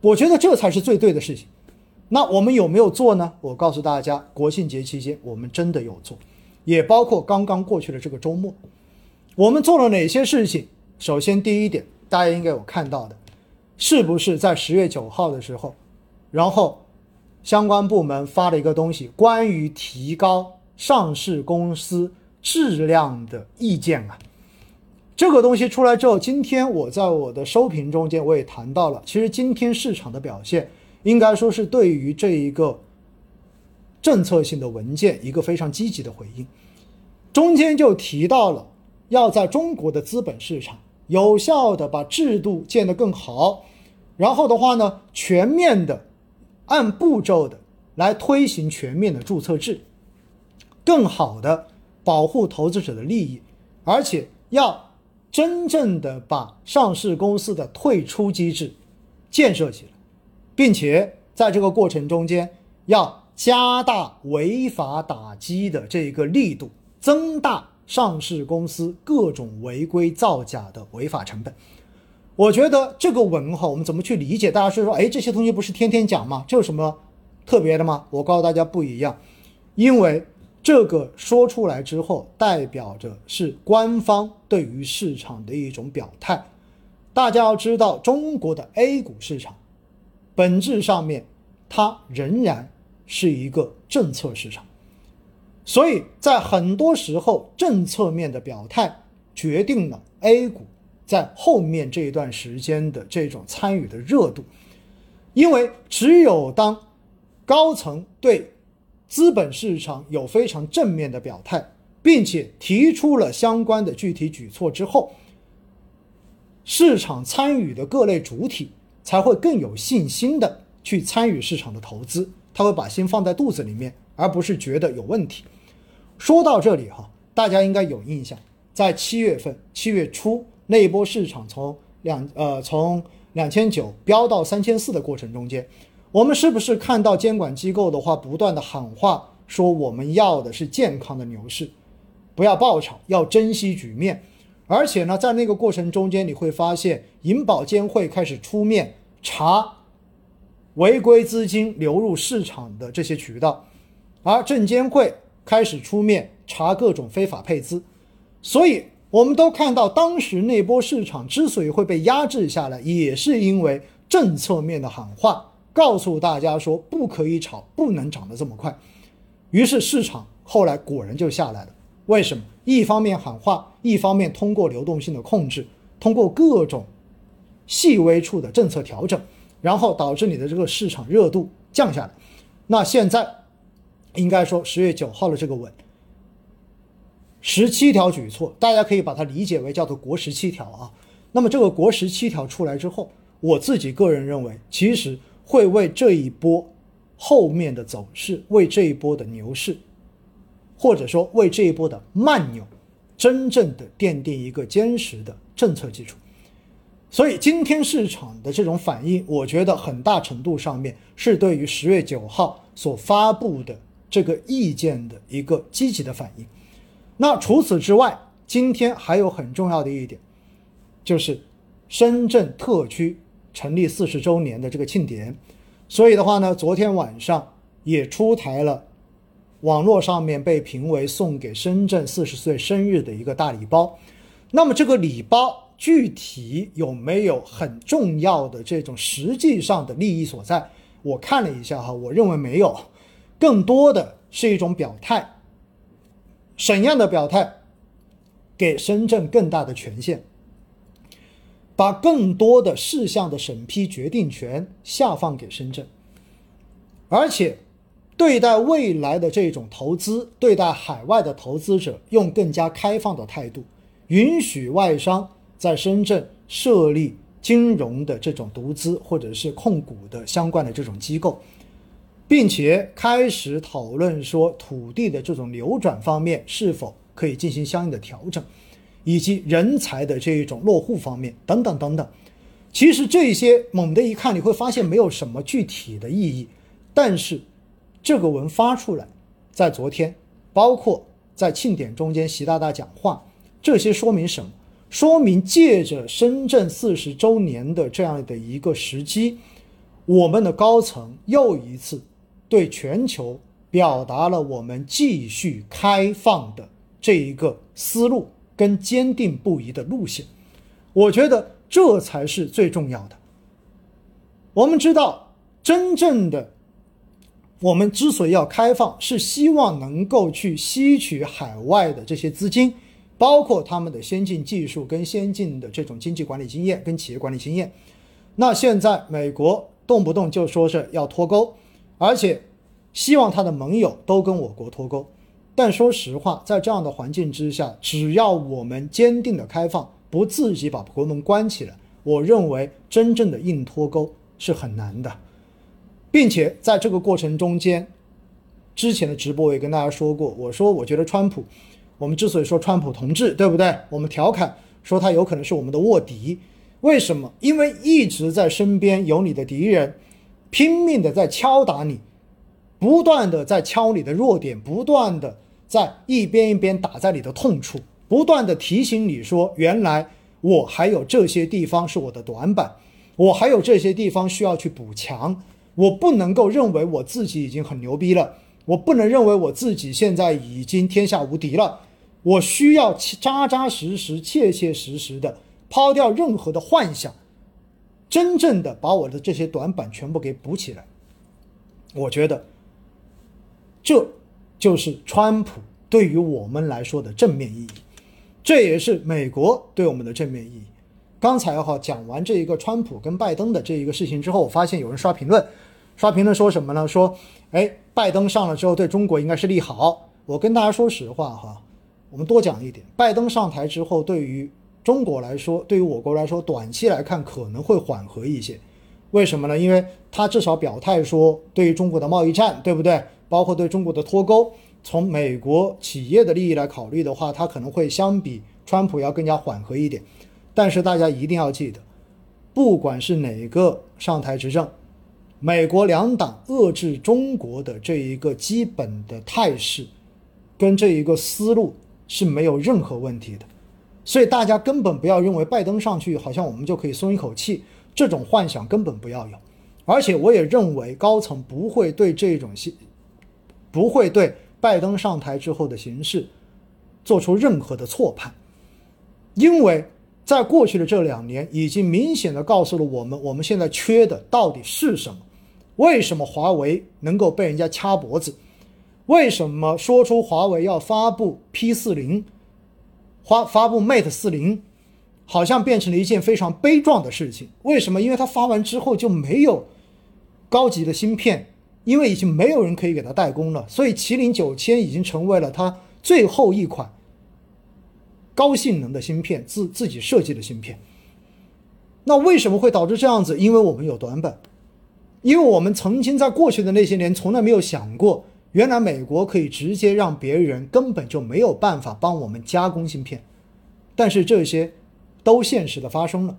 我觉得这才是最对的事情。那我们有没有做呢？我告诉大家，国庆节期间我们真的有做，也包括刚刚过去的这个周末，我们做了哪些事情？首先，第一点，大家应该有看到的，是不是在十月九号的时候，然后相关部门发了一个东西，关于提高上市公司质量的意见啊？这个东西出来之后，今天我在我的收评中间我也谈到了，其实今天市场的表现。应该说是对于这一个政策性的文件一个非常积极的回应，中间就提到了要在中国的资本市场有效的把制度建得更好，然后的话呢，全面的按步骤的来推行全面的注册制，更好的保护投资者的利益，而且要真正的把上市公司的退出机制建设起来。并且在这个过程中间，要加大违法打击的这个力度，增大上市公司各种违规造假的违法成本。我觉得这个文哈，我们怎么去理解？大家是说，哎，这些东西不是天天讲吗？这有什么特别的吗？我告诉大家不一样，因为这个说出来之后，代表着是官方对于市场的一种表态。大家要知道，中国的 A 股市场。本质上面，它仍然是一个政策市场，所以在很多时候，政策面的表态决定了 A 股在后面这一段时间的这种参与的热度。因为只有当高层对资本市场有非常正面的表态，并且提出了相关的具体举措之后，市场参与的各类主体。才会更有信心的去参与市场的投资，他会把心放在肚子里面，而不是觉得有问题。说到这里哈，大家应该有印象，在七月份七月初那一波市场从两呃从两千九飙到三千四的过程中间，我们是不是看到监管机构的话不断的喊话，说我们要的是健康的牛市，不要爆炒，要珍惜局面。而且呢，在那个过程中间，你会发现银保监会开始出面查违规资金流入市场的这些渠道，而证监会开始出面查各种非法配资。所以，我们都看到当时那波市场之所以会被压制下来，也是因为政策面的喊话，告诉大家说不可以炒，不能涨得这么快。于是市场后来果然就下来了。为什么？一方面喊话，一方面通过流动性的控制，通过各种细微处的政策调整，然后导致你的这个市场热度降下来。那现在应该说十月九号的这个稳，十七条举措，大家可以把它理解为叫做国十七条啊。那么这个国十七条出来之后，我自己个人认为，其实会为这一波后面的走势，为这一波的牛市。或者说为这一波的慢牛，真正的奠定一个坚实的政策基础。所以今天市场的这种反应，我觉得很大程度上面是对于十月九号所发布的这个意见的一个积极的反应。那除此之外，今天还有很重要的一点，就是深圳特区成立四十周年的这个庆典。所以的话呢，昨天晚上也出台了。网络上面被评为送给深圳四十岁生日的一个大礼包，那么这个礼包具体有没有很重要的这种实际上的利益所在？我看了一下哈，我认为没有，更多的是一种表态。什样的表态？给深圳更大的权限，把更多的事项的审批决定权下放给深圳，而且。对待未来的这种投资，对待海外的投资者，用更加开放的态度，允许外商在深圳设立金融的这种独资或者是控股的相关的这种机构，并且开始讨论说土地的这种流转方面是否可以进行相应的调整，以及人才的这一种落户方面等等等等。其实这些猛的一看，你会发现没有什么具体的意义，但是。这个文发出来，在昨天，包括在庆典中间，习大大讲话，这些说明什么？说明借着深圳四十周年的这样的一个时机，我们的高层又一次对全球表达了我们继续开放的这一个思路跟坚定不移的路线。我觉得这才是最重要的。我们知道，真正的我们之所以要开放，是希望能够去吸取海外的这些资金，包括他们的先进技术跟先进的这种经济管理经验跟企业管理经验。那现在美国动不动就说是要脱钩，而且希望他的盟友都跟我国脱钩。但说实话，在这样的环境之下，只要我们坚定的开放，不自己把国门关起来，我认为真正的硬脱钩是很难的。并且在这个过程中间，之前的直播我也跟大家说过，我说我觉得川普，我们之所以说川普同志，对不对？我们调侃说他有可能是我们的卧底。为什么？因为一直在身边有你的敌人，拼命的在敲打你，不断的在敲你的弱点，不断的在一边一边打在你的痛处，不断的提醒你说，原来我还有这些地方是我的短板，我还有这些地方需要去补强，我不能够认为我自己已经很牛逼了，我不能认为我自己现在已经天下无敌了，我需要扎扎实实、切切实实的。抛掉任何的幻想，真正的把我的这些短板全部给补起来。我觉得，这就是川普对于我们来说的正面意义，这也是美国对我们的正面意义。刚才哈讲完这一个川普跟拜登的这一个事情之后，我发现有人刷评论，刷评论说什么呢？说，哎，拜登上了之后对中国应该是利好。我跟大家说实话哈，我们多讲一点，拜登上台之后对于。中国来说，对于我国来说，短期来看可能会缓和一些。为什么呢？因为他至少表态说，对于中国的贸易战，对不对？包括对中国的脱钩，从美国企业的利益来考虑的话，它可能会相比川普要更加缓和一点。但是大家一定要记得，不管是哪个上台执政，美国两党遏制中国的这一个基本的态势，跟这一个思路是没有任何问题的。所以大家根本不要认为拜登上去好像我们就可以松一口气，这种幻想根本不要有。而且我也认为高层不会对这种形，不会对拜登上台之后的形势做出任何的错判，因为在过去的这两年已经明显的告诉了我们，我们现在缺的到底是什么？为什么华为能够被人家掐脖子？为什么说出华为要发布 P 四零？发发布 Mate 四零，好像变成了一件非常悲壮的事情。为什么？因为它发完之后就没有高级的芯片，因为已经没有人可以给它代工了。所以麒麟九千已经成为了它最后一款高性能的芯片，自自己设计的芯片。那为什么会导致这样子？因为我们有短板，因为我们曾经在过去的那些年从来没有想过。原来美国可以直接让别人根本就没有办法帮我们加工芯片，但是这些都现实的发生了。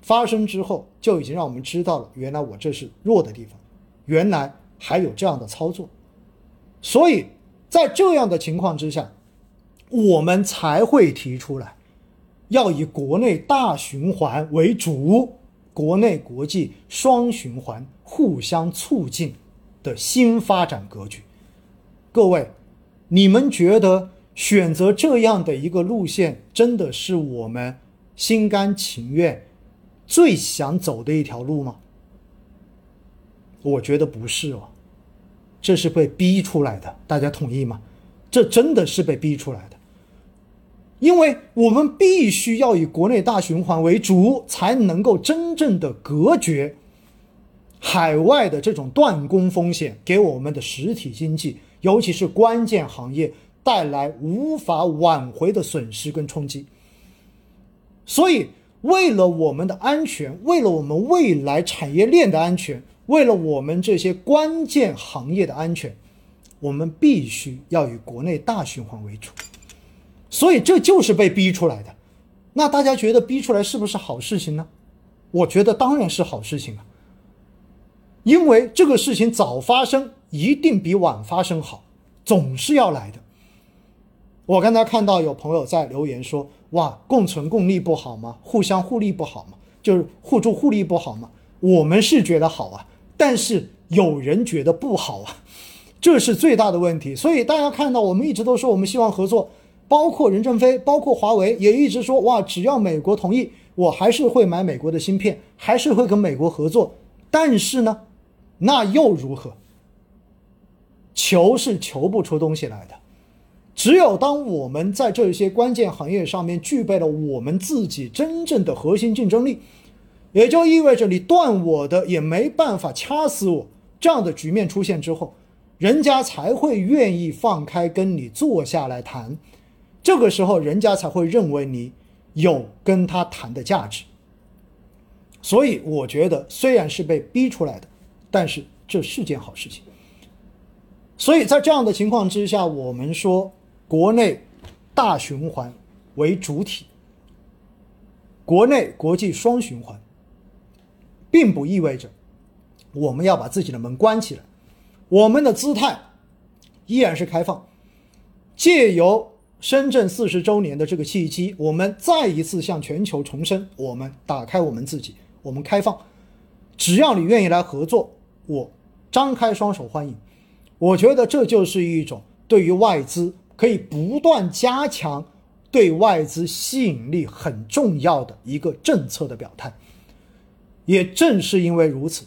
发生之后就已经让我们知道了，原来我这是弱的地方，原来还有这样的操作。所以在这样的情况之下，我们才会提出来，要以国内大循环为主，国内国际双循环互相促进的新发展格局。各位，你们觉得选择这样的一个路线，真的是我们心甘情愿、最想走的一条路吗？我觉得不是哦，这是被逼出来的，大家同意吗？这真的是被逼出来的，因为我们必须要以国内大循环为主，才能够真正的隔绝海外的这种断供风险给我们的实体经济。尤其是关键行业带来无法挽回的损失跟冲击，所以为了我们的安全，为了我们未来产业链的安全，为了我们这些关键行业的安全，我们必须要以国内大循环为主。所以这就是被逼出来的。那大家觉得逼出来是不是好事情呢？我觉得当然是好事情啊，因为这个事情早发生。一定比晚发生好，总是要来的。我刚才看到有朋友在留言说：“哇，共存共利不好吗？互相互利不好吗？就是互助互利不好吗？”我们是觉得好啊，但是有人觉得不好啊，这是最大的问题。所以大家看到，我们一直都说我们希望合作，包括任正非，包括华为也一直说哇，只要美国同意，我还是会买美国的芯片，还是会跟美国合作。但是呢，那又如何？求是求不出东西来的。只有当我们在这些关键行业上面具备了我们自己真正的核心竞争力，也就意味着你断我的也没办法掐死我这样的局面出现之后，人家才会愿意放开跟你坐下来谈。这个时候，人家才会认为你有跟他谈的价值。所以，我觉得虽然是被逼出来的，但是这是件好事情。所以在这样的情况之下，我们说。国内大循环为主体，国内国际双循环，并不意味着我们要把自己的门关起来，我们的姿态依然是开放。借由深圳四十周年的这个契机，我们再一次向全球重申：我们打开我们自己，我们开放，只要你愿意来合作，我张开双手欢迎。我觉得这就是一种对于外资。可以不断加强对外资吸引力很重要的一个政策的表态。也正是因为如此，